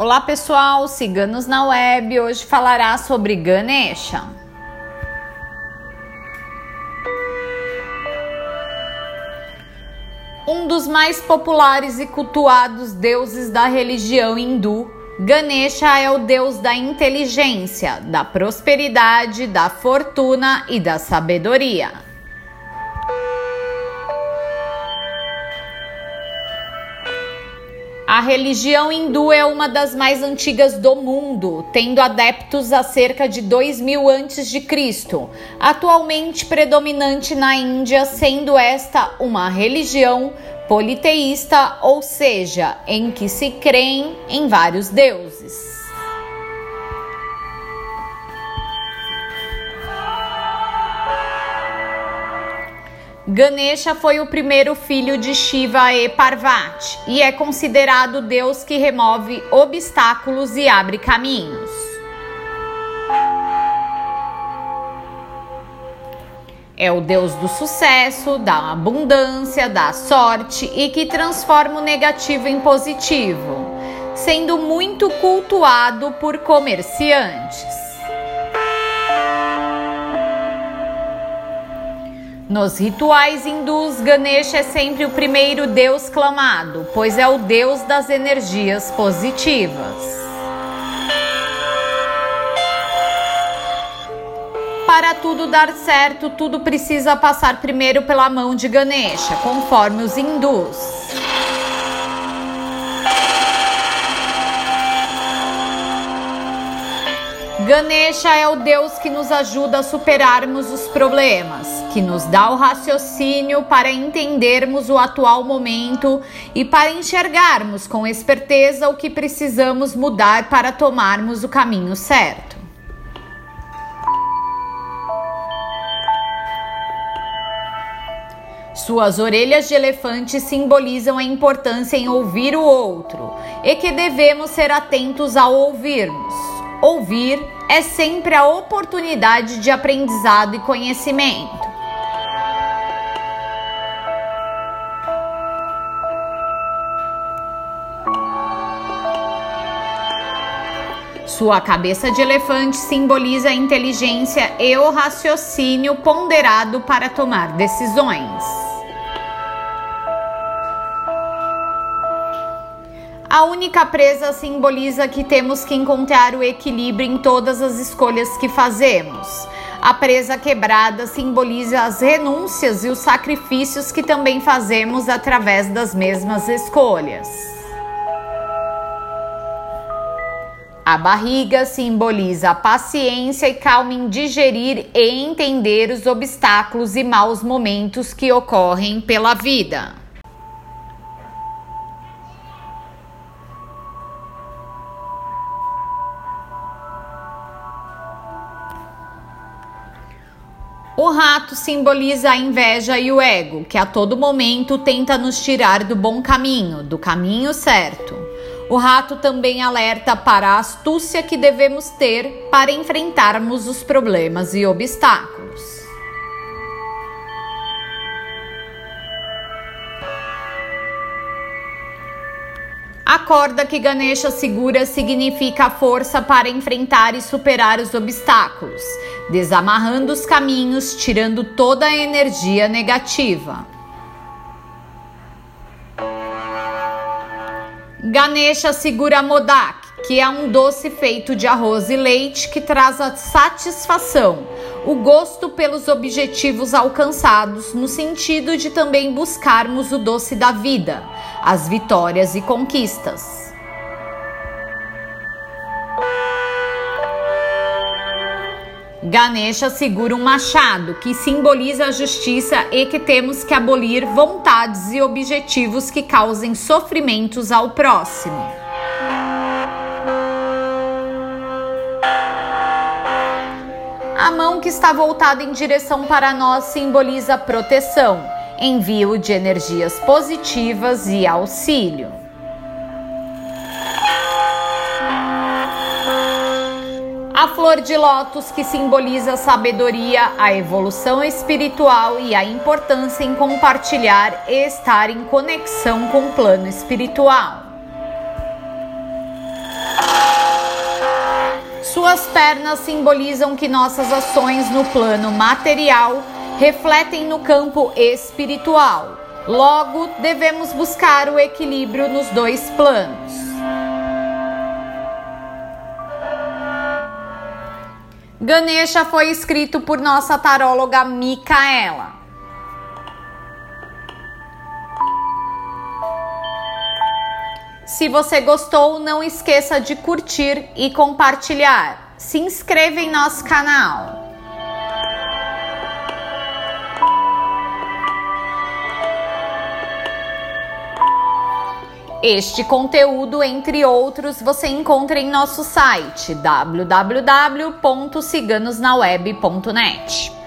Olá pessoal, Ciganos na Web hoje falará sobre Ganesha. Um dos mais populares e cultuados deuses da religião hindu, Ganesha é o deus da inteligência, da prosperidade, da fortuna e da sabedoria. A religião hindu é uma das mais antigas do mundo, tendo adeptos há cerca de 2 mil antes de Cristo. Atualmente predominante na Índia, sendo esta uma religião politeísta, ou seja, em que se creem em vários deuses. Ganesha foi o primeiro filho de Shiva e Parvati e é considerado Deus que remove obstáculos e abre caminhos. É o Deus do sucesso, da abundância, da sorte e que transforma o negativo em positivo, sendo muito cultuado por comerciantes. Nos rituais hindus, Ganesha é sempre o primeiro deus clamado, pois é o deus das energias positivas. Para tudo dar certo, tudo precisa passar primeiro pela mão de Ganesha, conforme os hindus. Ganesha é o Deus que nos ajuda a superarmos os problemas, que nos dá o raciocínio para entendermos o atual momento e para enxergarmos com esperteza o que precisamos mudar para tomarmos o caminho certo. Suas orelhas de elefante simbolizam a importância em ouvir o outro e que devemos ser atentos ao ouvirmos. Ouvir é sempre a oportunidade de aprendizado e conhecimento. Sua cabeça de elefante simboliza a inteligência e o raciocínio ponderado para tomar decisões. A única presa simboliza que temos que encontrar o equilíbrio em todas as escolhas que fazemos. A presa quebrada simboliza as renúncias e os sacrifícios que também fazemos através das mesmas escolhas. A barriga simboliza a paciência e calma em digerir e entender os obstáculos e maus momentos que ocorrem pela vida. O rato simboliza a inveja e o ego, que a todo momento tenta nos tirar do bom caminho, do caminho certo. O rato também alerta para a astúcia que devemos ter para enfrentarmos os problemas e obstáculos. A corda que Ganesha segura significa a força para enfrentar e superar os obstáculos, desamarrando os caminhos, tirando toda a energia negativa. Ganesha segura Modak, que é um doce feito de arroz e leite que traz a satisfação, o gosto pelos objetivos alcançados, no sentido de também buscarmos o doce da vida as vitórias e conquistas. Ganesha segura um machado que simboliza a justiça e que temos que abolir vontades e objetivos que causem sofrimentos ao próximo. A mão que está voltada em direção para nós simboliza proteção envio de energias positivas e auxílio. A flor de lótus, que simboliza a sabedoria, a evolução espiritual e a importância em compartilhar e estar em conexão com o plano espiritual. Suas pernas simbolizam que nossas ações no plano material refletem no campo espiritual. Logo, devemos buscar o equilíbrio nos dois planos. Ganesha foi escrito por nossa taróloga Micaela. Se você gostou, não esqueça de curtir e compartilhar. Se inscreva em nosso canal. Este conteúdo, entre outros, você encontra em nosso site www.ciganosnaweb.net.